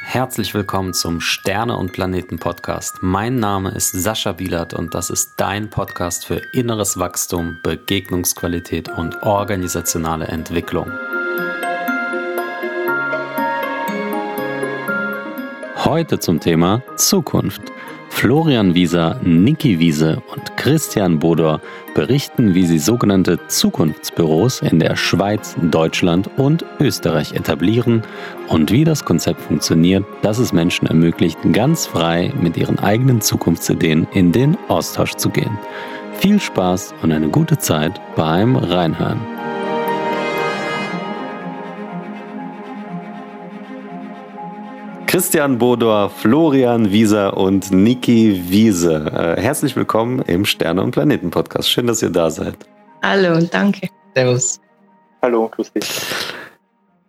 Herzlich willkommen zum Sterne und Planeten Podcast. Mein Name ist Sascha Wielert und das ist dein Podcast für inneres Wachstum, Begegnungsqualität und organisationale Entwicklung. Heute zum Thema Zukunft. Florian Wieser, Niki Wiese und Christian Bodor berichten, wie sie sogenannte Zukunftsbüros in der Schweiz, Deutschland und Österreich etablieren und wie das Konzept funktioniert, das es Menschen ermöglicht, ganz frei mit ihren eigenen Zukunftsideen in den Austausch zu gehen. Viel Spaß und eine gute Zeit beim Reinhören. Christian Bodor, Florian Wieser und Niki Wiese. Äh, herzlich willkommen im Sterne- und Planeten-Podcast. Schön, dass ihr da seid. Hallo und danke. Servus. Hallo, grüß dich.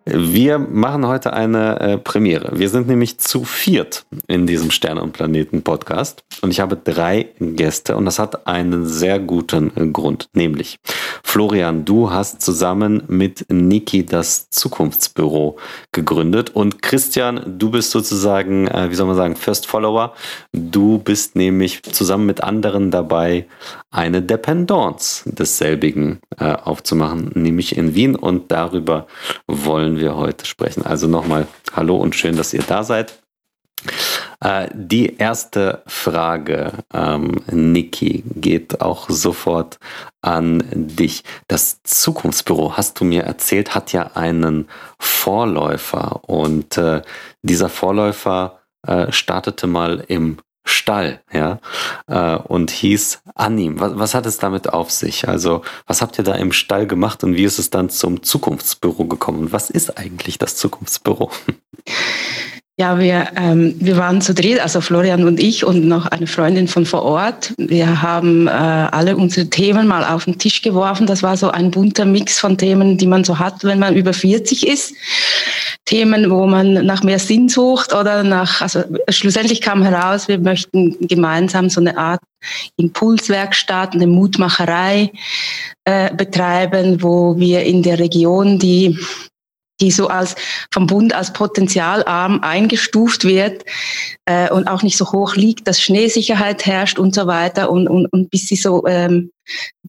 Wir machen heute eine äh, Premiere. Wir sind nämlich zu viert in diesem Sterne und Planeten Podcast und ich habe drei Gäste und das hat einen sehr guten äh, Grund, nämlich Florian, du hast zusammen mit Niki das Zukunftsbüro gegründet und Christian, du bist sozusagen, äh, wie soll man sagen, First Follower. Du bist nämlich zusammen mit anderen dabei, eine Dependance desselbigen äh, aufzumachen, nämlich in Wien und darüber wollen wollen wir heute sprechen. Also nochmal Hallo und schön, dass ihr da seid. Äh, die erste Frage, ähm, Niki, geht auch sofort an dich. Das Zukunftsbüro, hast du mir erzählt, hat ja einen Vorläufer und äh, dieser Vorläufer äh, startete mal im Stall, ja, äh, und hieß Anim. Was, was hat es damit auf sich? Also, was habt ihr da im Stall gemacht und wie ist es dann zum Zukunftsbüro gekommen? Was ist eigentlich das Zukunftsbüro? Ja, wir, ähm, wir waren zu dritt, also Florian und ich und noch eine Freundin von vor Ort. Wir haben äh, alle unsere Themen mal auf den Tisch geworfen. Das war so ein bunter Mix von Themen, die man so hat, wenn man über 40 ist. Themen, wo man nach mehr Sinn sucht oder nach, also schlussendlich kam heraus, wir möchten gemeinsam so eine Art Impulswerkstatt, eine Mutmacherei äh, betreiben, wo wir in der Region die die so als vom Bund als potenzialarm eingestuft wird äh, und auch nicht so hoch liegt, dass Schneesicherheit herrscht und so weiter und, und, und bis sie so ähm,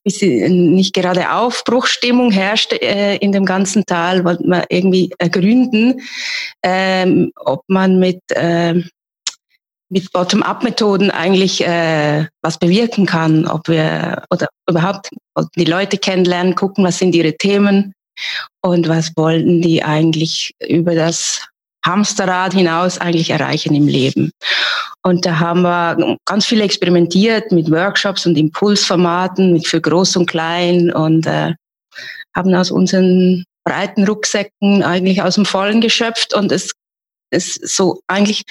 bis sie nicht gerade Aufbruchstimmung herrscht äh, in dem ganzen Tal, wollte man irgendwie ergründen, ähm, ob man mit äh, mit Bottom-up-Methoden eigentlich äh, was bewirken kann, ob wir oder überhaupt die Leute kennenlernen, gucken, was sind ihre Themen, und was wollten die eigentlich über das Hamsterrad hinaus eigentlich erreichen im Leben. Und da haben wir ganz viel experimentiert mit Workshops und Impulsformaten, mit für groß und klein und äh, haben aus unseren breiten Rucksäcken eigentlich aus dem Vollen geschöpft und es ist so eigentlich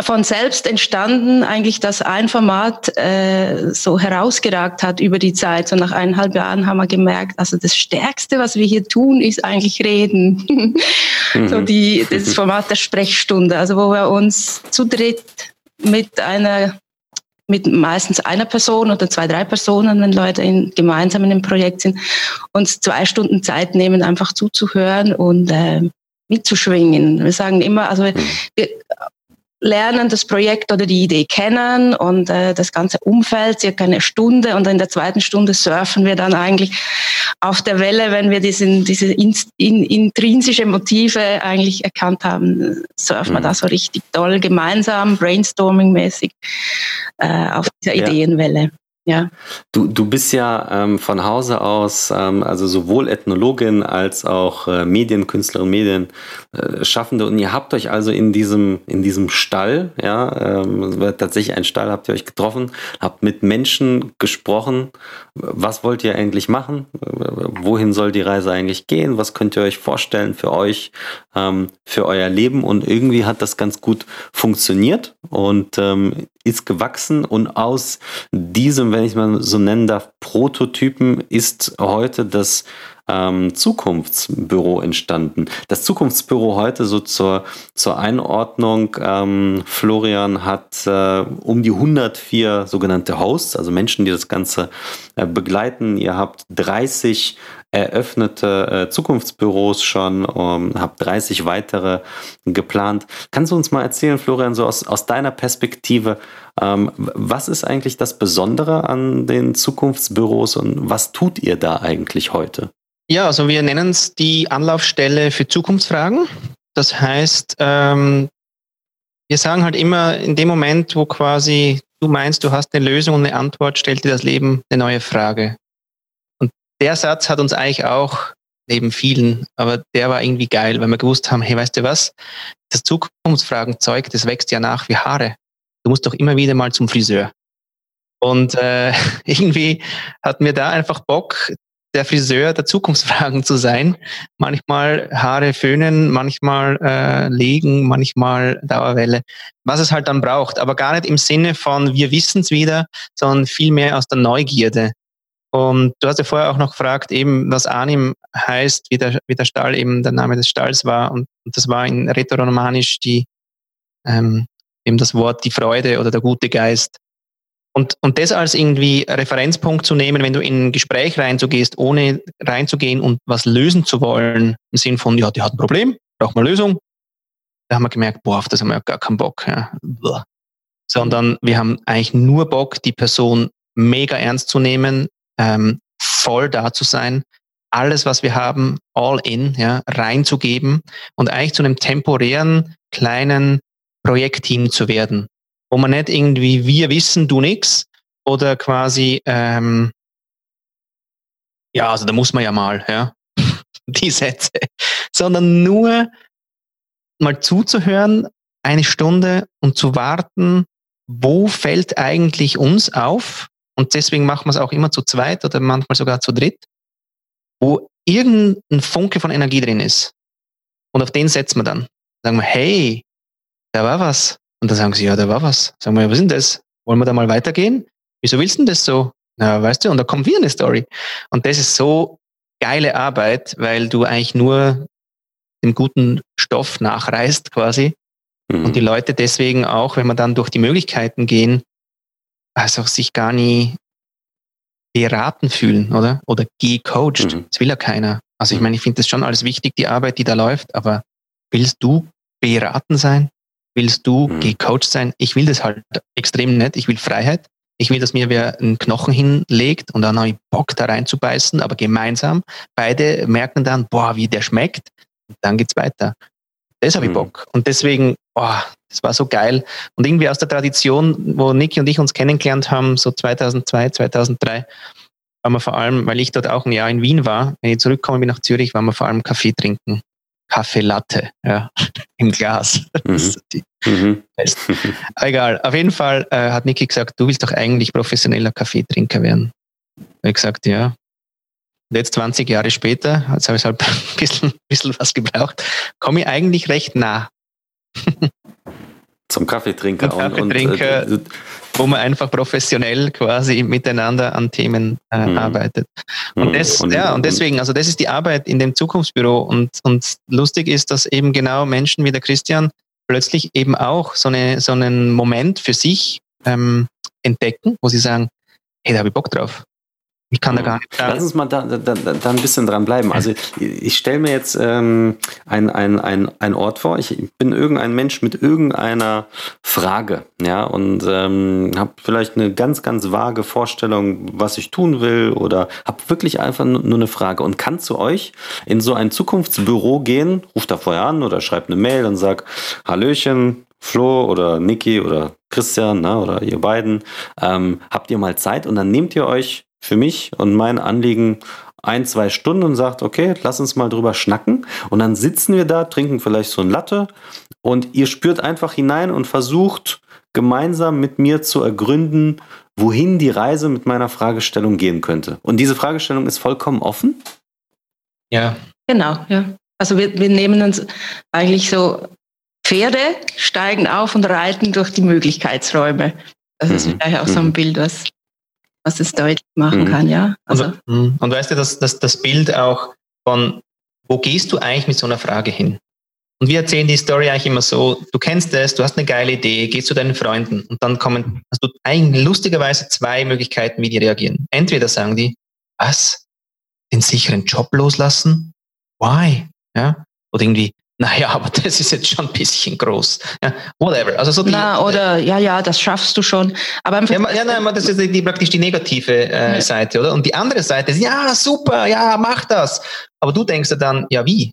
von selbst entstanden, eigentlich, dass ein Format äh, so herausgeragt hat über die Zeit. So nach eineinhalb Jahren haben wir gemerkt, also das Stärkste, was wir hier tun, ist eigentlich reden. mhm. So die, das Format der Sprechstunde, also wo wir uns zu dritt mit einer mit meistens einer Person oder zwei, drei Personen, wenn Leute in, gemeinsam in einem Projekt sind, uns zwei Stunden Zeit nehmen, einfach zuzuhören und äh, mitzuschwingen. Wir sagen immer, also mhm. wir, lernen das Projekt oder die Idee kennen und äh, das ganze Umfeld, circa eine Stunde und in der zweiten Stunde surfen wir dann eigentlich auf der Welle, wenn wir diesen, diese in, in, intrinsische Motive eigentlich erkannt haben, surfen mhm. wir da so richtig toll gemeinsam, brainstorming-mäßig äh, auf dieser ja. Ideenwelle. Ja. Du, du bist ja ähm, von Hause aus, ähm, also sowohl Ethnologin als auch äh, Medienkünstlerin, Medienschaffende und ihr habt euch also in diesem, in diesem Stall, ja, ähm, tatsächlich ein Stall, habt ihr euch getroffen, habt mit Menschen gesprochen. Was wollt ihr eigentlich machen? Wohin soll die Reise eigentlich gehen? Was könnt ihr euch vorstellen für euch, ähm, für euer Leben? Und irgendwie hat das ganz gut funktioniert und ähm, ist gewachsen und aus diesem, wenn ich mal so nennen darf, Prototypen ist heute das ähm, Zukunftsbüro entstanden. Das Zukunftsbüro heute so zur, zur Einordnung, ähm, Florian hat äh, um die 104 sogenannte Hosts, also Menschen, die das Ganze äh, begleiten. Ihr habt 30 eröffnete äh, Zukunftsbüros schon, um, habt 30 weitere geplant. Kannst du uns mal erzählen, Florian, so aus, aus deiner Perspektive, ähm, was ist eigentlich das Besondere an den Zukunftsbüros und was tut ihr da eigentlich heute? Ja, also wir nennen es die Anlaufstelle für Zukunftsfragen. Das heißt, ähm, wir sagen halt immer, in dem Moment, wo quasi du meinst, du hast eine Lösung und eine Antwort, stellt dir das Leben eine neue Frage. Der Satz hat uns eigentlich auch neben vielen, aber der war irgendwie geil, weil wir gewusst haben, hey, weißt du was, das Zukunftsfragenzeug, das wächst ja nach wie Haare. Du musst doch immer wieder mal zum Friseur. Und äh, irgendwie hatten wir da einfach Bock, der Friseur der Zukunftsfragen zu sein. Manchmal Haare föhnen, manchmal äh, legen, manchmal Dauerwelle. Was es halt dann braucht, aber gar nicht im Sinne von wir wissen es wieder, sondern vielmehr aus der Neugierde. Und du hast ja vorher auch noch gefragt, eben was Anim heißt, wie der, wie der Stall eben der Name des Stalls war. Und, und das war in Rätoromanisch die ähm, eben das Wort die Freude oder der gute Geist. Und, und das als irgendwie Referenzpunkt zu nehmen, wenn du in ein Gespräch reinzugehst, ohne reinzugehen und was lösen zu wollen, im Sinn von, ja, die hat ein Problem, braucht mal Lösung. Da haben wir gemerkt, boah, auf das haben wir gar keinen Bock. Ja. Sondern wir haben eigentlich nur Bock, die Person mega ernst zu nehmen, ähm, voll da zu sein, alles, was wir haben, all in, ja, reinzugeben und eigentlich zu einem temporären, kleinen Projektteam zu werden, wo man nicht irgendwie wir wissen, du nix oder quasi ähm, ja, also da muss man ja mal, ja, die Sätze, sondern nur mal zuzuhören, eine Stunde und zu warten, wo fällt eigentlich uns auf? Und deswegen machen wir es auch immer zu zweit oder manchmal sogar zu dritt, wo irgendein Funke von Energie drin ist. Und auf den setzen wir dann. Sagen wir, hey, da war was. Und dann sagen sie, ja, da war was. Sagen wir, was ist denn das? Wollen wir da mal weitergehen? Wieso willst du denn das so? Na, weißt du, und da kommt wieder eine Story. Und das ist so geile Arbeit, weil du eigentlich nur den guten Stoff nachreißt quasi. Mhm. Und die Leute deswegen auch, wenn man dann durch die Möglichkeiten gehen, also sich gar nie beraten fühlen, oder? Oder gecoacht. Mhm. Das will ja keiner. Also ich mhm. meine, ich finde das schon alles wichtig, die Arbeit, die da läuft, aber willst du beraten sein? willst du mhm. gecoacht sein? Ich will das halt extrem nett. Ich will Freiheit. Ich will, dass mir wer einen Knochen hinlegt und dann habe ich Bock da reinzubeißen, aber gemeinsam. Beide merken dann, boah, wie der schmeckt. Und dann geht's weiter. Das habe ich mhm. Bock. Und deswegen, boah, das war so geil. Und irgendwie aus der Tradition, wo Niki und ich uns kennengelernt haben, so 2002, 2003, waren wir vor allem, weil ich dort auch ein Jahr in Wien war, wenn ich zurückkomme bin nach Zürich, waren wir vor allem Kaffee trinken. Kaffee Latte ja, im Glas. Mhm. mhm. Egal, auf jeden Fall äh, hat Niki gesagt, du willst doch eigentlich professioneller Kaffeetrinker werden. Ich habe gesagt, ja. Und jetzt 20 Jahre später, jetzt habe ich halt ein bisschen, bisschen was gebraucht, komme ich eigentlich recht nah. Zum Kaffeetrinker. Zum Kaffeetrinker, und, und, äh, wo man einfach professionell quasi miteinander an Themen äh, mhm. arbeitet. Und, mhm. das, und, ja, und deswegen, also das ist die Arbeit in dem Zukunftsbüro. Und, und lustig ist, dass eben genau Menschen wie der Christian plötzlich eben auch so, eine, so einen Moment für sich ähm, entdecken, wo sie sagen, hey, da habe ich Bock drauf. Ich kann da gar nicht. Lass uns mal da, da, da ein bisschen dran bleiben. Also ich stelle mir jetzt ähm, einen ein, ein Ort vor. Ich bin irgendein Mensch mit irgendeiner Frage, ja, und ähm, habe vielleicht eine ganz, ganz vage Vorstellung, was ich tun will, oder habe wirklich einfach nur eine Frage und kann zu euch in so ein Zukunftsbüro gehen, ruft da vorher an oder schreibt eine Mail und sagt, Hallöchen, Flo oder Niki oder Christian na, oder ihr beiden, ähm, habt ihr mal Zeit und dann nehmt ihr euch für mich und mein Anliegen ein, zwei Stunden und sagt, okay, lass uns mal drüber schnacken. Und dann sitzen wir da, trinken vielleicht so ein Latte und ihr spürt einfach hinein und versucht gemeinsam mit mir zu ergründen, wohin die Reise mit meiner Fragestellung gehen könnte. Und diese Fragestellung ist vollkommen offen? Ja. Genau, ja. Also wir, wir nehmen uns eigentlich so Pferde, steigen auf und reiten durch die Möglichkeitsräume. Das mhm. ist vielleicht auch so ein mhm. Bild, was was es deutlich machen mhm. kann, ja. Also. Und, mhm. und weißt du, dass, dass das Bild auch von, wo gehst du eigentlich mit so einer Frage hin? Und wir erzählen die Story eigentlich immer so, du kennst es, du hast eine geile Idee, gehst zu deinen Freunden und dann kommen, hast du eigentlich lustigerweise zwei Möglichkeiten, wie die reagieren. Entweder sagen die, was? Den sicheren Job loslassen? Why? Ja? Oder irgendwie, naja, aber das ist jetzt schon ein bisschen groß. Ja, whatever. Also so die, Na, oder ja, ja, das schaffst du schon. Aber einfach, ja, ja nein, das ist die, praktisch die negative äh, ja. Seite, oder? Und die andere Seite ist, ja, super, ja, mach das. Aber du denkst ja dann, ja, wie?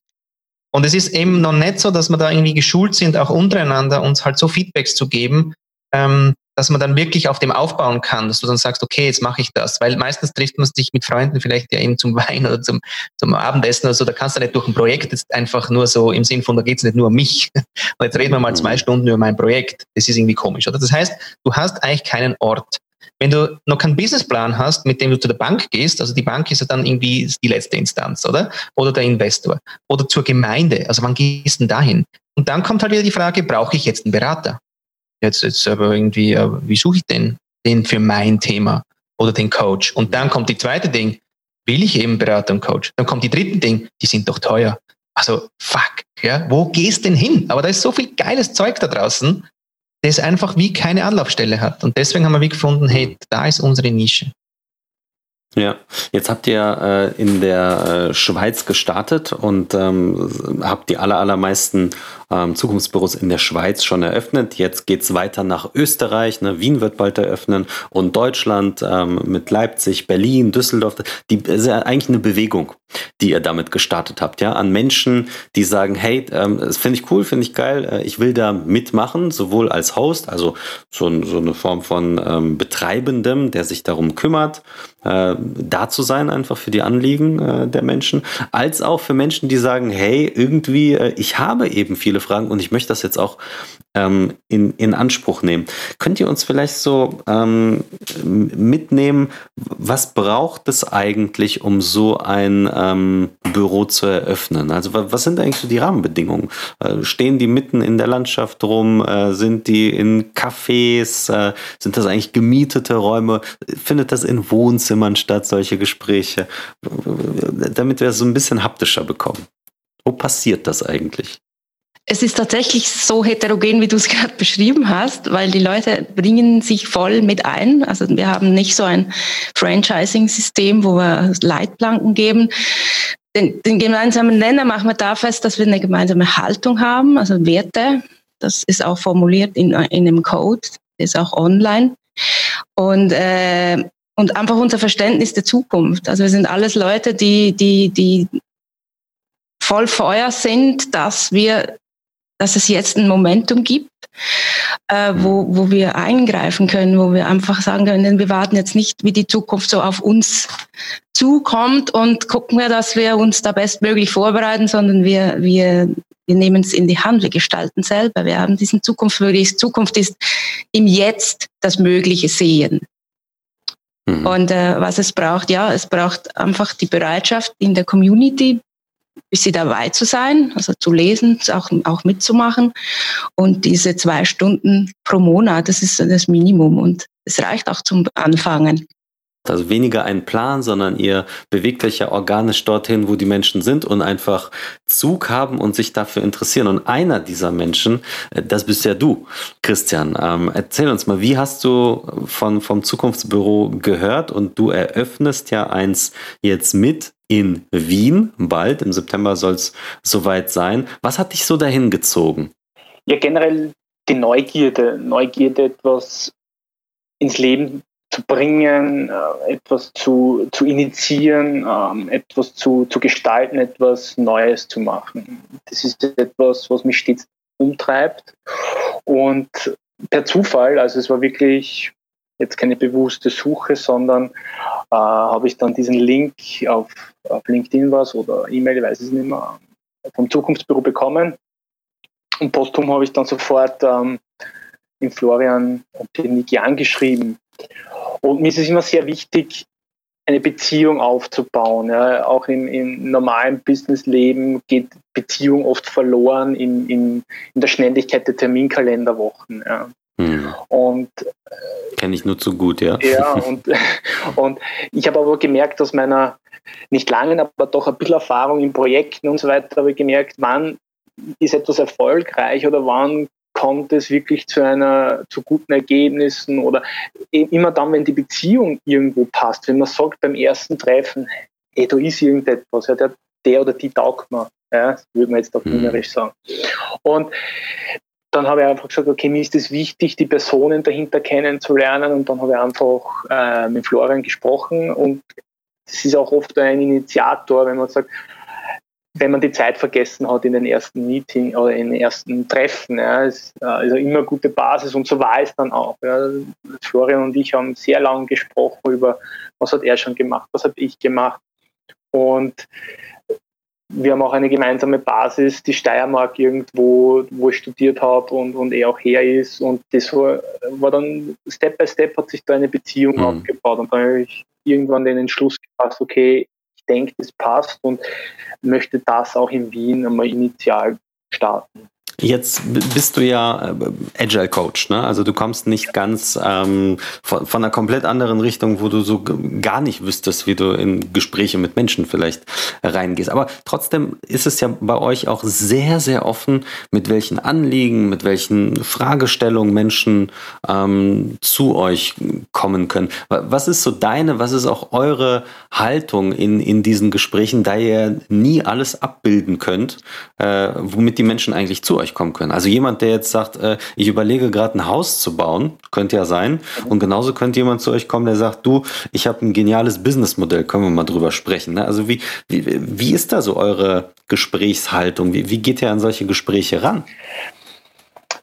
Und es ist eben noch nicht so, dass wir da irgendwie geschult sind, auch untereinander uns halt so Feedbacks zu geben, ähm, dass man dann wirklich auf dem aufbauen kann, dass du dann sagst, okay, jetzt mache ich das. Weil meistens trifft man sich mit Freunden vielleicht ja eben zum Wein oder zum, zum Abendessen oder so. Da kannst du nicht durch ein Projekt jetzt einfach nur so im Sinn von, da geht es nicht nur um mich. Und jetzt reden wir mal zwei mhm. Stunden über mein Projekt. Das ist irgendwie komisch, oder? Das heißt, du hast eigentlich keinen Ort. Wenn du noch keinen Businessplan hast, mit dem du zu der Bank gehst, also die Bank ist ja dann irgendwie die letzte Instanz, oder? Oder der Investor. Oder zur Gemeinde. Also wann gehst du denn dahin? Und dann kommt halt wieder die Frage, brauche ich jetzt einen Berater? Jetzt, jetzt aber irgendwie, äh, wie suche ich denn den für mein Thema oder den Coach? Und dann kommt die zweite Ding, will ich eben Berater und Coach? Dann kommt die dritte Ding, die sind doch teuer. Also fuck, ja, wo gehst denn hin? Aber da ist so viel geiles Zeug da draußen, das einfach wie keine Anlaufstelle hat. Und deswegen haben wir wie gefunden, hey, da ist unsere Nische. Ja, jetzt habt ihr äh, in der äh, Schweiz gestartet und ähm, habt die aller, allermeisten ähm, Zukunftsbüros in der Schweiz schon eröffnet. Jetzt geht's weiter nach Österreich. Ne? Wien wird bald eröffnen und Deutschland ähm, mit Leipzig, Berlin, Düsseldorf. Die ist ja eigentlich eine Bewegung, die ihr damit gestartet habt, ja, an Menschen, die sagen, hey, ähm, das finde ich cool, finde ich geil, äh, ich will da mitmachen, sowohl als Host, also so, so eine Form von ähm, Betreibendem, der sich darum kümmert, äh, da zu sein, einfach für die Anliegen äh, der Menschen, als auch für Menschen, die sagen, hey, irgendwie, äh, ich habe eben viele Fragen und ich möchte das jetzt auch ähm, in, in Anspruch nehmen. Könnt ihr uns vielleicht so ähm, mitnehmen, was braucht es eigentlich, um so ein ähm, Büro zu eröffnen? Also was sind eigentlich so die Rahmenbedingungen? Äh, stehen die mitten in der Landschaft rum? Äh, sind die in Cafés? Äh, sind das eigentlich gemietete Räume? Findet das in Wohnzimmern statt, solche Gespräche? Damit wir es so ein bisschen haptischer bekommen. Wo passiert das eigentlich? Es ist tatsächlich so heterogen, wie du es gerade beschrieben hast, weil die Leute bringen sich voll mit ein. Also wir haben nicht so ein Franchising-System, wo wir Leitplanken geben. Den, den gemeinsamen Nenner machen wir da fest, dass wir eine gemeinsame Haltung haben, also Werte. Das ist auch formuliert in, in einem Code, ist auch online. Und, äh, und einfach unser Verständnis der Zukunft. Also wir sind alles Leute, die, die, die voll Feuer sind, dass wir dass es jetzt ein Momentum gibt, äh, wo, wo wir eingreifen können, wo wir einfach sagen können, wir warten jetzt nicht, wie die Zukunft so auf uns zukommt und gucken wir, dass wir uns da bestmöglich vorbereiten, sondern wir, wir, wir nehmen es in die Hand, wir gestalten selber. Wir haben diesen Zukunftsmöglich. Zukunft ist im Jetzt das Mögliche sehen. Mhm. Und äh, was es braucht, ja, es braucht einfach die Bereitschaft in der Community, bisschen dabei zu sein, also zu lesen, auch, auch mitzumachen. Und diese zwei Stunden pro Monat, das ist das Minimum und es reicht auch zum Anfangen. Also weniger ein Plan, sondern ihr bewegt euch ja organisch dorthin, wo die Menschen sind und einfach Zug haben und sich dafür interessieren. Und einer dieser Menschen, äh, das bist ja du, Christian. Ähm, erzähl uns mal, wie hast du von, vom Zukunftsbüro gehört und du eröffnest ja eins jetzt mit in Wien. Bald, im September soll es soweit sein. Was hat dich so dahin gezogen? Ja, generell die Neugierde. Neugierde, etwas ins Leben zu bringen, äh, etwas zu, zu initiieren, ähm, etwas zu, zu gestalten, etwas Neues zu machen. Das ist etwas, was mich stets umtreibt. Und per Zufall, also es war wirklich jetzt keine bewusste Suche, sondern äh, habe ich dann diesen Link auf, auf LinkedIn was oder E-Mail, ich weiß es nicht mehr, vom Zukunftsbüro bekommen. Und posthum habe ich dann sofort ähm, in Florian und den Niki angeschrieben. Und mir ist es immer sehr wichtig, eine Beziehung aufzubauen. Ja. Auch im, im normalen Businessleben geht Beziehung oft verloren in, in, in der Schnelligkeit der Terminkalenderwochen. Ja. Hm. Und kenne ich nur zu gut, ja. Ja, und, und ich habe aber gemerkt, aus meiner nicht langen, aber doch ein bisschen Erfahrung in Projekten und so weiter, habe ich gemerkt, wann ist etwas erfolgreich oder wann kommt es wirklich zu einer zu guten Ergebnissen oder immer dann, wenn die Beziehung irgendwo passt, wenn man sagt beim ersten Treffen, hey, da ist irgendetwas, ja, der, der oder die taugt mir, ja, würde man jetzt auf Wienerisch mhm. sagen. Und dann habe ich einfach gesagt, okay, mir ist es wichtig, die Personen dahinter kennenzulernen und dann habe ich einfach äh, mit Florian gesprochen und es ist auch oft ein Initiator, wenn man sagt, wenn man die Zeit vergessen hat in den ersten Meeting oder in den ersten Treffen. Ja, ist äh, also immer gute Basis und so war es dann auch. Ja. Florian und ich haben sehr lange gesprochen über, was hat er schon gemacht, was habe ich gemacht. Und wir haben auch eine gemeinsame Basis, die Steiermark irgendwo, wo ich studiert habe und, und er auch her ist. Und das war, war dann Step by Step hat sich da eine Beziehung mhm. aufgebaut. Und dann habe ich irgendwann den Entschluss gefasst, okay, ich denke, das passt und möchte das auch in Wien einmal initial starten. Jetzt bist du ja äh, Agile Coach, ne? Also du kommst nicht ganz ähm, von, von, einer komplett anderen Richtung, wo du so gar nicht wüsstest, wie du in Gespräche mit Menschen vielleicht reingehst. Aber trotzdem ist es ja bei euch auch sehr, sehr offen, mit welchen Anliegen, mit welchen Fragestellungen Menschen ähm, zu euch kommen können. Was ist so deine, was ist auch eure Haltung in, in diesen Gesprächen, da ihr nie alles abbilden könnt, äh, womit die Menschen eigentlich zu euch euch kommen können. Also jemand, der jetzt sagt, äh, ich überlege gerade ein Haus zu bauen, könnte ja sein. Und genauso könnte jemand zu euch kommen, der sagt, du, ich habe ein geniales Businessmodell, können wir mal drüber sprechen. Ne? Also wie, wie, wie ist da so eure Gesprächshaltung? Wie, wie geht ihr an solche Gespräche ran?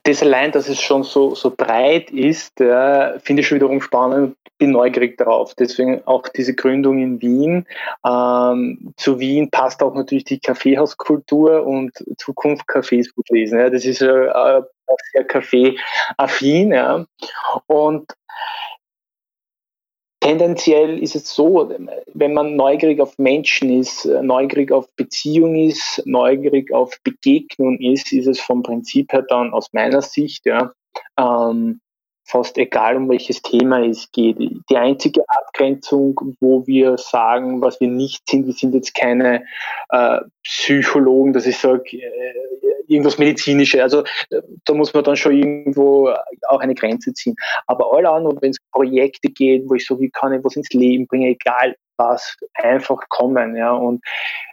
Das allein, dass es schon so, so breit ist, ja, finde ich schon wiederum spannend bin neugierig darauf. Deswegen auch diese Gründung in Wien. Ähm, zu Wien passt auch natürlich die Kaffeehauskultur und Zukunft Cafés gut lesen. Ja. Das ist äh, auch sehr Kaffee-affin. Ja. Und tendenziell ist es so, wenn man neugierig auf Menschen ist, neugierig auf Beziehung ist, neugierig auf Begegnung ist, ist es vom Prinzip her dann aus meiner Sicht ja, ähm, fast egal, um welches Thema es geht. Die einzige Abgrenzung, wo wir sagen, was wir nicht sind, wir sind jetzt keine äh, Psychologen, dass ich sage, äh, irgendwas Medizinisches. Also da muss man dann schon irgendwo auch eine Grenze ziehen. Aber alle anderen, wenn es Projekte geht, wo ich so, wie kann ich was ins Leben bringen, egal was, einfach kommen. Ja. Und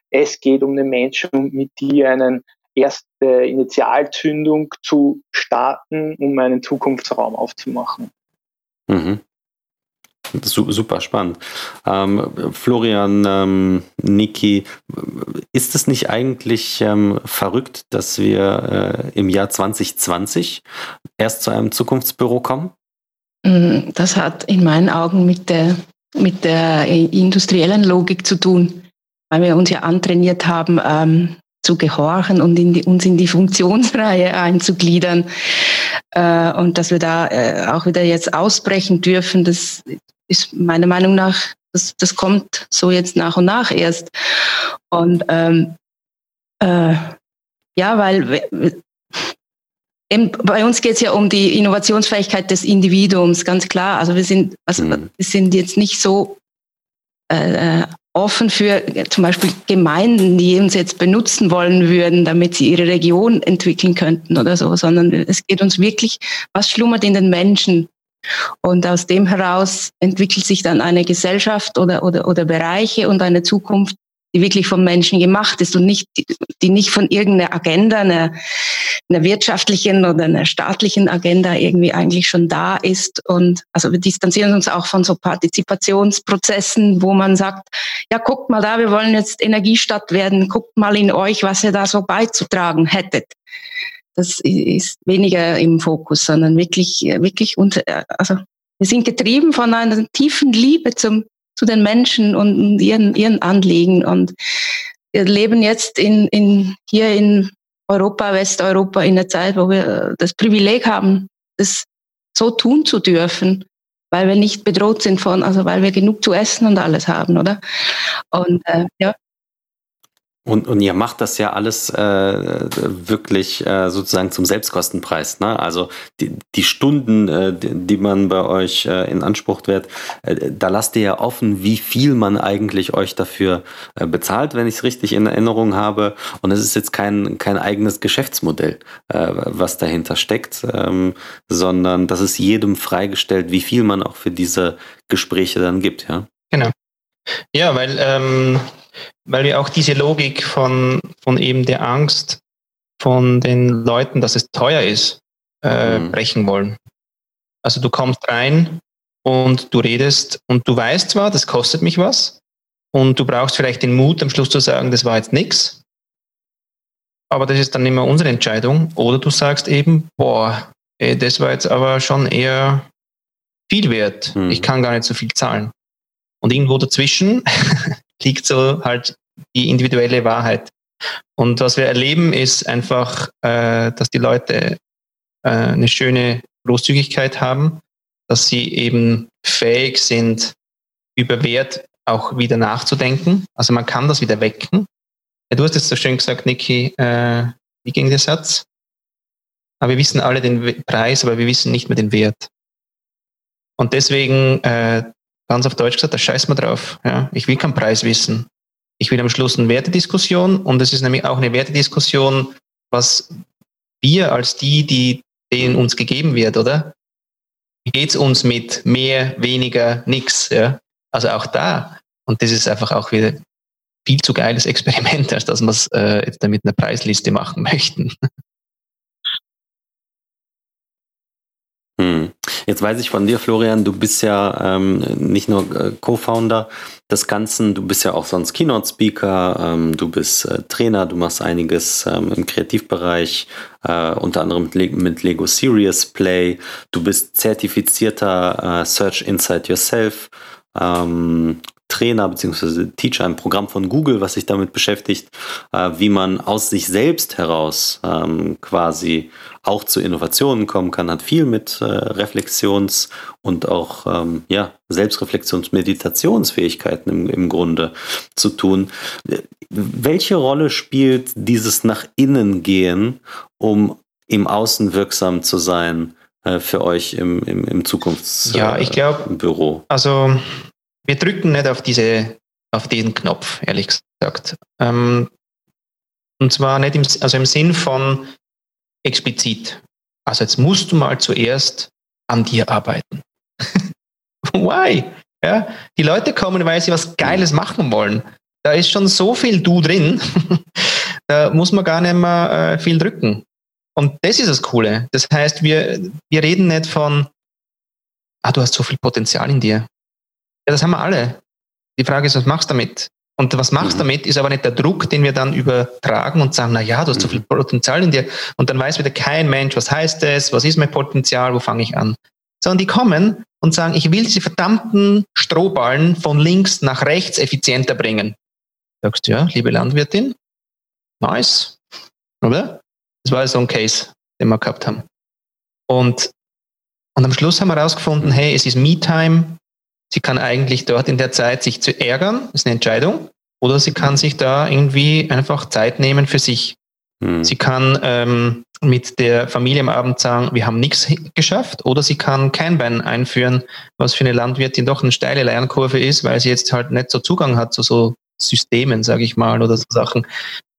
es geht um den Menschen, mit die einen erste Initialzündung zu starten, um einen Zukunftsraum aufzumachen. Mhm. Super spannend. Ähm, Florian, ähm, Niki, ist es nicht eigentlich ähm, verrückt, dass wir äh, im Jahr 2020 erst zu einem Zukunftsbüro kommen? Mm, das hat in meinen Augen mit der, mit der industriellen Logik zu tun, weil wir uns ja antrainiert haben, ähm, zu gehorchen und in die, uns in die Funktionsreihe einzugliedern. Äh, und dass wir da äh, auch wieder jetzt ausbrechen dürfen, das ist meiner Meinung nach, das, das kommt so jetzt nach und nach erst. Und ähm, äh, ja, weil bei uns geht es ja um die Innovationsfähigkeit des Individuums, ganz klar. Also wir sind, also mhm. wir sind jetzt nicht so äh, offen für zum Beispiel Gemeinden, die uns jetzt benutzen wollen würden, damit sie ihre Region entwickeln könnten oder so, sondern es geht uns wirklich, was schlummert in den Menschen? Und aus dem heraus entwickelt sich dann eine Gesellschaft oder, oder, oder Bereiche und eine Zukunft, die wirklich vom Menschen gemacht ist und nicht, die nicht von irgendeiner Agenda, einer, einer wirtschaftlichen oder einer staatlichen Agenda irgendwie eigentlich schon da ist. Und also wir distanzieren uns auch von so Partizipationsprozessen, wo man sagt, ja, guckt mal da, wir wollen jetzt Energiestadt werden, guckt mal in euch, was ihr da so beizutragen hättet. Das ist weniger im Fokus, sondern wirklich, wirklich unter, also wir sind getrieben von einer tiefen Liebe zum, zu den Menschen und ihren, ihren Anliegen. Und wir leben jetzt in, in, hier in Europa, Westeuropa in der Zeit, wo wir das Privileg haben, das so tun zu dürfen, weil wir nicht bedroht sind von, also weil wir genug zu essen und alles haben, oder? Und äh, ja. Und, und ihr macht das ja alles äh, wirklich äh, sozusagen zum Selbstkostenpreis. Ne? Also die, die Stunden, äh, die, die man bei euch äh, in Anspruch wird, äh, da lasst ihr ja offen, wie viel man eigentlich euch dafür äh, bezahlt, wenn ich es richtig in Erinnerung habe. Und es ist jetzt kein, kein eigenes Geschäftsmodell, äh, was dahinter steckt, ähm, sondern das ist jedem freigestellt, wie viel man auch für diese Gespräche dann gibt. Ja? Genau. Ja, weil ähm weil wir auch diese Logik von, von eben der Angst von den Leuten, dass es teuer ist, äh, mhm. brechen wollen. Also du kommst rein und du redest und du weißt zwar, das kostet mich was und du brauchst vielleicht den Mut, am Schluss zu sagen, das war jetzt nichts, aber das ist dann immer unsere Entscheidung. Oder du sagst eben, boah, ey, das war jetzt aber schon eher viel wert. Mhm. Ich kann gar nicht so viel zahlen. Und irgendwo dazwischen liegt so halt die individuelle Wahrheit. Und was wir erleben, ist einfach, äh, dass die Leute äh, eine schöne Großzügigkeit haben, dass sie eben fähig sind, über Wert auch wieder nachzudenken. Also man kann das wieder wecken. Ja, du hast es so schön gesagt, Niki, äh, wie ging der Satz? Aber wir wissen alle den Preis, aber wir wissen nicht mehr den Wert. Und deswegen äh, ganz auf Deutsch gesagt, da scheiß mal drauf. Ja. Ich will keinen Preis wissen. Ich will am Schluss eine Wertediskussion und es ist nämlich auch eine Wertediskussion, was wir als die, die denen uns gegeben wird, oder? Wie geht's uns mit mehr, weniger, nix? Ja? Also auch da. Und das ist einfach auch wieder viel zu geiles Experiment, als dass wir es äh, jetzt damit eine Preisliste machen möchten. Hm. Jetzt weiß ich von dir, Florian, du bist ja ähm, nicht nur äh, Co-Founder des Ganzen, du bist ja auch sonst Keynote-Speaker, ähm, du bist äh, Trainer, du machst einiges ähm, im Kreativbereich, äh, unter anderem mit, Le mit, Lego Serious Play, du bist zertifizierter äh, Search Inside Yourself. Trainer bzw. Teacher, ein Programm von Google, was sich damit beschäftigt, äh, wie man aus sich selbst heraus ähm, quasi auch zu Innovationen kommen kann, hat viel mit äh, Reflexions- und auch ähm, ja, Selbstreflexions-Meditationsfähigkeiten im, im Grunde zu tun. Welche Rolle spielt dieses nach innen gehen, um im Außen wirksam zu sein äh, für euch im, im, im Zukunftsbüro? Ja, ich glaube, also wir drücken nicht auf, diese, auf diesen Knopf, ehrlich gesagt. Ähm, und zwar nicht im, also im Sinn von explizit. Also jetzt musst du mal zuerst an dir arbeiten. Why? Ja, die Leute kommen, weil sie was Geiles machen wollen. Da ist schon so viel Du drin, da muss man gar nicht mehr äh, viel drücken. Und das ist das Coole. Das heißt, wir, wir reden nicht von, ah, du hast so viel Potenzial in dir. Ja, das haben wir alle. Die Frage ist, was machst du damit? Und was machst du mhm. damit, ist aber nicht der Druck, den wir dann übertragen und sagen, na ja, du hast so viel mhm. Potenzial in dir. Und dann weiß wieder kein Mensch, was heißt das, was ist mein Potenzial, wo fange ich an? Sondern die kommen und sagen, ich will diese verdammten Strohballen von links nach rechts effizienter bringen. Sagst du, ja, liebe Landwirtin, nice, oder? Das war so ein Case, den wir gehabt haben. Und, und am Schluss haben wir herausgefunden, hey, es ist Me-Time, Sie kann eigentlich dort in der Zeit sich zu ärgern, ist eine Entscheidung, oder sie kann sich da irgendwie einfach Zeit nehmen für sich. Mhm. Sie kann ähm, mit der Familie am Abend sagen, wir haben nichts geschafft, oder sie kann kein Bein einführen, was für eine Landwirtin doch eine steile Lernkurve ist, weil sie jetzt halt nicht so Zugang hat zu so Systemen, sage ich mal, oder so Sachen.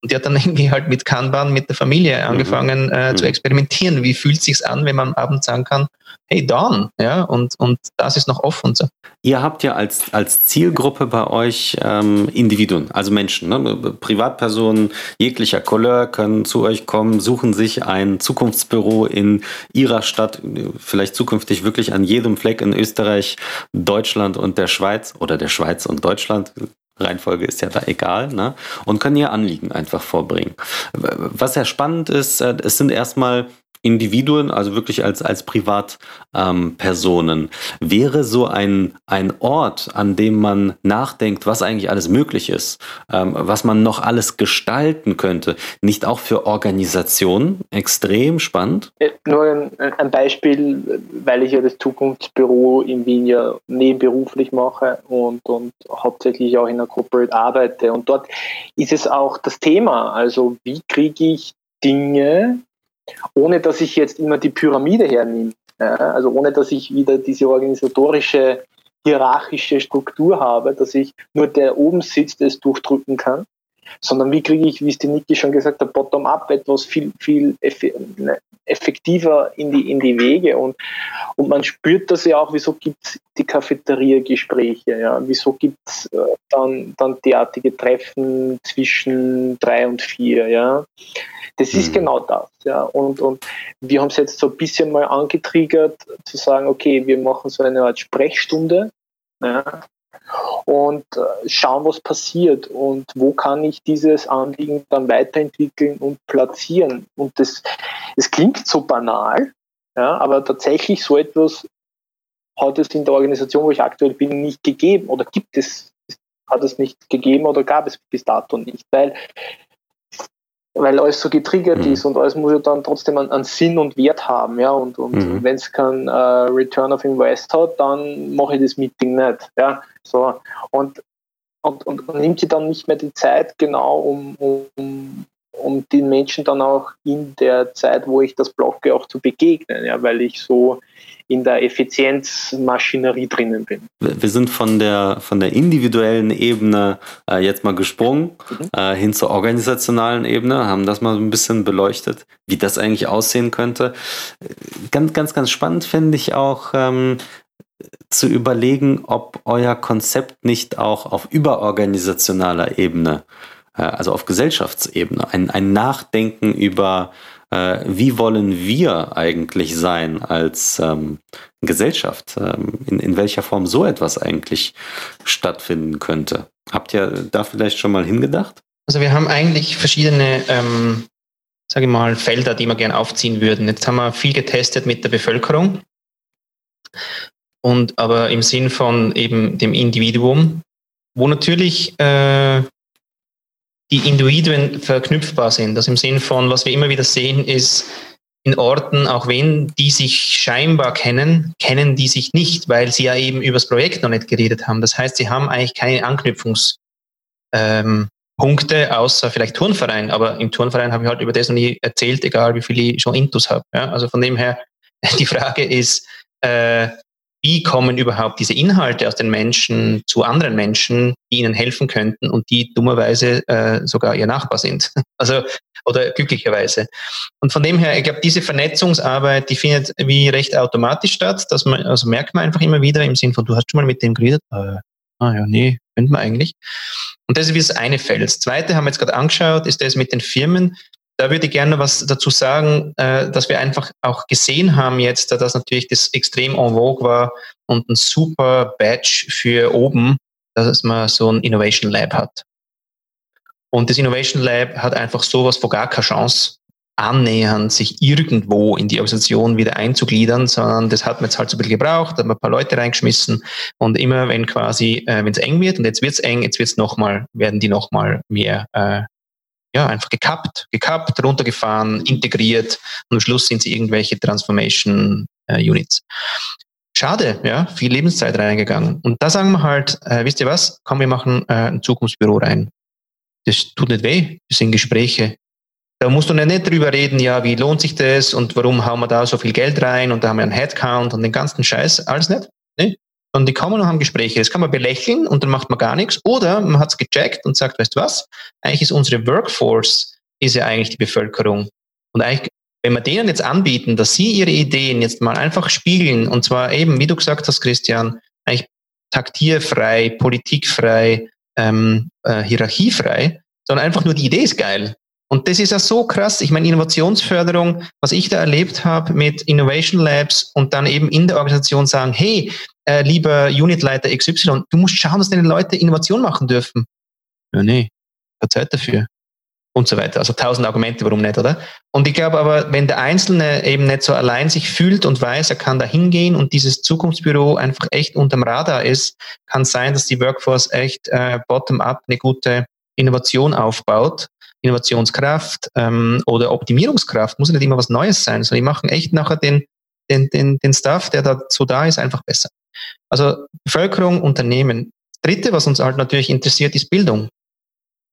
Und die hat dann irgendwie halt mit Kanban, mit der Familie mhm. angefangen äh, mhm. zu experimentieren. Wie fühlt sich's an, wenn man abends sagen kann, hey, Dawn, ja, und, und das ist noch offen. So. Ihr habt ja als, als Zielgruppe bei euch ähm, Individuen, also Menschen, ne? Privatpersonen jeglicher Couleur können zu euch kommen, suchen sich ein Zukunftsbüro in ihrer Stadt, vielleicht zukünftig wirklich an jedem Fleck in Österreich, Deutschland und der Schweiz oder der Schweiz und Deutschland, Reihenfolge ist ja da egal, ne? Und können ihr Anliegen einfach vorbringen. Was ja spannend ist, äh, es sind erstmal Individuen, also wirklich als, als Privatpersonen. Ähm, Wäre so ein, ein Ort, an dem man nachdenkt, was eigentlich alles möglich ist, ähm, was man noch alles gestalten könnte, nicht auch für Organisationen extrem spannend? Äh, nur ein, ein Beispiel, weil ich ja das Zukunftsbüro in Wien ja nebenberuflich mache und, und hauptsächlich auch in der Corporate arbeite. Und dort ist es auch das Thema, also wie kriege ich Dinge ohne dass ich jetzt immer die Pyramide hernehme. Ja, also ohne dass ich wieder diese organisatorische, hierarchische Struktur habe, dass ich nur der oben sitzt, es durchdrücken kann, sondern wie kriege ich, wie es die Niki schon gesagt hat, bottom-up etwas viel, viel ne, effektiver in die, in die Wege und, und man spürt das ja auch, wieso gibt es die Cafeteria-Gespräche, ja, wieso gibt es äh, dann, dann derartige Treffen zwischen drei und vier, ja. Das ist mhm. genau das, ja. Und, und wir haben es jetzt so ein bisschen mal angetriggert, zu sagen, okay, wir machen so eine Art Sprechstunde, ja, und äh, schauen, was passiert und wo kann ich dieses Anliegen dann weiterentwickeln und platzieren. Und das, das klingt so banal, ja, aber tatsächlich so etwas hat es in der Organisation, wo ich aktuell bin, nicht gegeben oder gibt es, hat es nicht gegeben oder gab es bis dato nicht, weil weil alles so getriggert mhm. ist und alles muss ja dann trotzdem einen, einen Sinn und Wert haben, ja, und, und mhm. wenn es kein äh, Return of Invest hat, dann mache ich das Meeting nicht, ja, so, und, und, und, und nimmt sie dann nicht mehr die Zeit genau, um, um, um den Menschen dann auch in der Zeit, wo ich das blocke, auch zu begegnen, ja, weil ich so in der Effizienzmaschinerie drinnen bin. Wir sind von der, von der individuellen Ebene äh, jetzt mal gesprungen mhm. äh, hin zur organisationalen Ebene, haben das mal so ein bisschen beleuchtet, wie das eigentlich aussehen könnte. Ganz, ganz, ganz spannend finde ich auch, ähm, zu überlegen, ob euer Konzept nicht auch auf überorganisationaler Ebene, äh, also auf Gesellschaftsebene, ein, ein Nachdenken über äh, wie wollen wir eigentlich sein als ähm, Gesellschaft, ähm, in, in welcher Form so etwas eigentlich stattfinden könnte. Habt ihr da vielleicht schon mal hingedacht? Also wir haben eigentlich verschiedene, ähm, sage ich mal, Felder, die wir gerne aufziehen würden. Jetzt haben wir viel getestet mit der Bevölkerung und aber im Sinn von eben dem Individuum, wo natürlich äh, die Individuen verknüpfbar sind. Das im Sinn von, was wir immer wieder sehen, ist, in Orten, auch wenn die sich scheinbar kennen, kennen die sich nicht, weil sie ja eben über das Projekt noch nicht geredet haben. Das heißt, sie haben eigentlich keine Anknüpfungspunkte, ähm, außer vielleicht Turnverein. Aber im Turnverein habe ich halt über das noch nie erzählt, egal wie viele ich schon Intus habe. Ja? Also von dem her, die Frage ist, äh, wie kommen überhaupt diese Inhalte aus den Menschen zu anderen Menschen, die ihnen helfen könnten und die dummerweise äh, sogar ihr Nachbar sind. Also oder glücklicherweise. Und von dem her, ich glaube, diese Vernetzungsarbeit, die findet wie recht automatisch statt. Dass man, also merkt man einfach immer wieder im Sinn von, du hast schon mal mit dem geredet. Äh, ah ja, nee, könnte man eigentlich. Und das ist wie das eine Feld. Das zweite haben wir jetzt gerade angeschaut, ist das mit den Firmen da würde ich gerne was dazu sagen, äh, dass wir einfach auch gesehen haben jetzt, dass natürlich das extrem en vogue war und ein super Badge für oben, dass man so ein Innovation Lab hat. Und das Innovation Lab hat einfach sowas vor gar keine Chance, annähernd sich irgendwo in die Organisation wieder einzugliedern, sondern das hat man jetzt halt so ein bisschen gebraucht, hat man ein paar Leute reingeschmissen und immer wenn quasi, äh, wenn es eng wird und jetzt wird es eng, jetzt wird's nochmal, werden die nochmal mehr äh, ja, einfach gekappt, gekappt, runtergefahren, integriert und am Schluss sind sie irgendwelche Transformation äh, Units. Schade, ja, viel Lebenszeit reingegangen. Und da sagen wir halt, äh, wisst ihr was, komm, wir machen äh, ein Zukunftsbüro rein. Das tut nicht weh, das sind Gespräche. Da musst du nicht drüber reden, ja, wie lohnt sich das und warum hauen wir da so viel Geld rein und da haben wir einen Headcount und den ganzen Scheiß, alles nicht. Nee, sondern die kommen und haben Gespräche. Das kann man belächeln und dann macht man gar nichts. Oder man hat es gecheckt und sagt, weißt du was, eigentlich ist unsere Workforce, ist ja eigentlich die Bevölkerung. Und eigentlich, wenn wir denen jetzt anbieten, dass sie ihre Ideen jetzt mal einfach spiegeln, und zwar eben, wie du gesagt hast, Christian, eigentlich taktierfrei, politikfrei, ähm, äh, hierarchiefrei, sondern einfach nur die Idee ist geil. Und das ist ja so krass. Ich meine, Innovationsförderung, was ich da erlebt habe mit Innovation Labs und dann eben in der Organisation sagen, hey, äh, lieber Unitleiter XY, du musst schauen, dass deine Leute Innovation machen dürfen. Ja, nee, keine Zeit dafür. und so weiter. Also tausend Argumente, warum nicht, oder? Und ich glaube aber, wenn der Einzelne eben nicht so allein sich fühlt und weiß, er kann da hingehen und dieses Zukunftsbüro einfach echt unterm Radar ist, kann sein, dass die Workforce echt äh, bottom-up eine gute Innovation aufbaut. Innovationskraft ähm, oder Optimierungskraft muss nicht immer was Neues sein, sondern die machen echt nachher den, den, den, den Stuff, der dazu da ist, einfach besser. Also Bevölkerung, Unternehmen. Dritte, was uns halt natürlich interessiert, ist Bildung.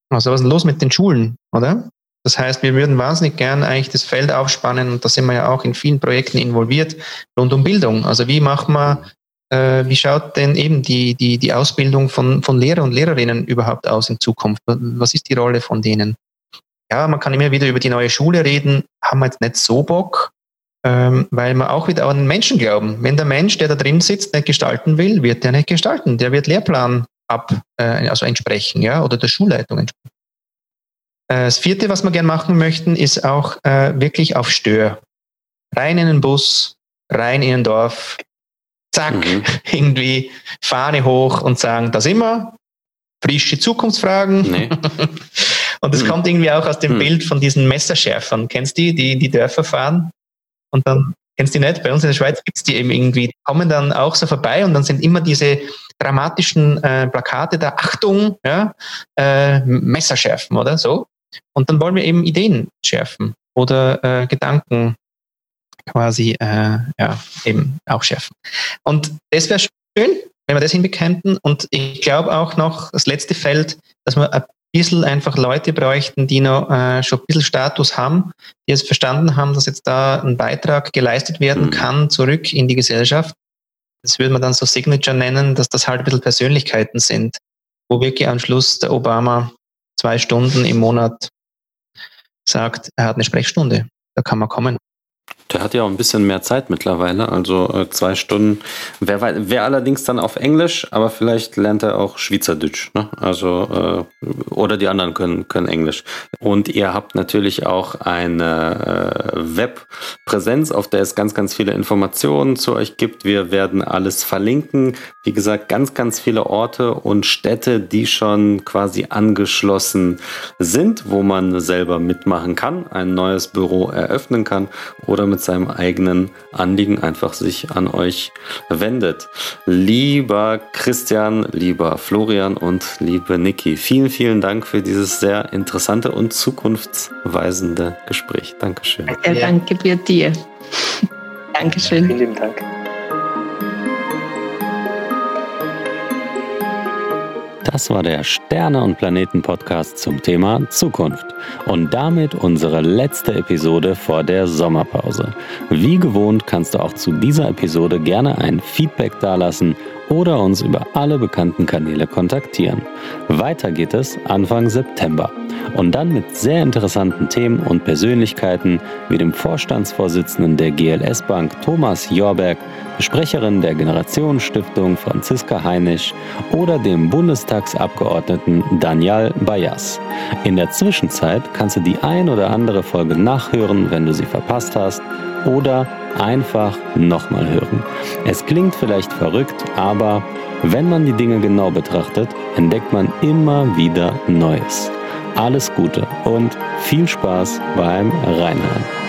Also was ist los mit den Schulen, oder? Das heißt, wir würden wahnsinnig gern eigentlich das Feld aufspannen und da sind wir ja auch in vielen Projekten involviert rund um Bildung. Also wie machen wir, äh, wie schaut denn eben die, die, die Ausbildung von, von Lehrer und Lehrerinnen überhaupt aus in Zukunft? Was ist die Rolle von denen? Ja, man kann immer wieder über die neue Schule reden, haben wir jetzt nicht so Bock, ähm, weil wir auch wieder an den Menschen glauben. Wenn der Mensch, der da drin sitzt, nicht gestalten will, wird der nicht gestalten. Der wird Lehrplan ab, äh, also entsprechen, ja, oder der Schulleitung entsprechen. Äh, das vierte, was wir gerne machen möchten, ist auch äh, wirklich auf Stör. Rein in den Bus, rein in ein Dorf, zack, mhm. irgendwie Fahne hoch und sagen, da sind wir, frische Zukunftsfragen. Nee. und das mhm. kommt irgendwie auch aus dem mhm. Bild von diesen Messerschärfern. Kennst du die, die die Dörfer fahren? Und dann kennst du die nicht? Bei uns in der Schweiz gibt es die eben irgendwie. Die kommen dann auch so vorbei und dann sind immer diese dramatischen äh, Plakate der Achtung, ja, äh, Messer schärfen oder so. Und dann wollen wir eben Ideen schärfen oder äh, Gedanken quasi äh, ja, eben auch schärfen. Und das wäre schön, wenn wir das hinbekämen. Und ich glaube auch noch, das letzte Feld, dass wir ein bisschen einfach Leute bräuchten, die noch äh, schon ein bisschen Status haben, die jetzt verstanden haben, dass jetzt da ein Beitrag geleistet werden mhm. kann zurück in die Gesellschaft das würde man dann so Signature nennen, dass das halt ein bisschen Persönlichkeiten sind, wo wirklich am Schluss der Obama zwei Stunden im Monat sagt, er hat eine Sprechstunde, da kann man kommen. Der hat ja auch ein bisschen mehr Zeit mittlerweile, also äh, zwei Stunden. Wäre wär allerdings dann auf Englisch, aber vielleicht lernt er auch Schweizerdeutsch. Ne? Also äh, oder die anderen können können Englisch. Und ihr habt natürlich auch eine äh, Webpräsenz, auf der es ganz ganz viele Informationen zu euch gibt. Wir werden alles verlinken. Wie gesagt, ganz ganz viele Orte und Städte, die schon quasi angeschlossen sind, wo man selber mitmachen kann, ein neues Büro eröffnen kann oder mit seinem eigenen Anliegen einfach sich an euch wendet. Lieber Christian, lieber Florian und liebe Niki, vielen, vielen Dank für dieses sehr interessante und zukunftsweisende Gespräch. Dankeschön. Ja, danke dir. dir. Dankeschön. Vielen lieben Dank. Das war der Sterne- und Planeten-Podcast zum Thema Zukunft. Und damit unsere letzte Episode vor der Sommerpause. Wie gewohnt kannst du auch zu dieser Episode gerne ein Feedback dalassen oder uns über alle bekannten Kanäle kontaktieren. Weiter geht es Anfang September und dann mit sehr interessanten Themen und Persönlichkeiten wie dem Vorstandsvorsitzenden der GLS Bank Thomas Jorberg, Sprecherin der Generationenstiftung Franziska Heinisch oder dem Bundestagsabgeordneten Daniel Bayas. In der Zwischenzeit kannst du die ein oder andere Folge nachhören, wenn du sie verpasst hast oder einfach nochmal hören. Es klingt vielleicht verrückt, aber wenn man die Dinge genau betrachtet, entdeckt man immer wieder Neues. Alles Gute und viel Spaß beim Reinhören.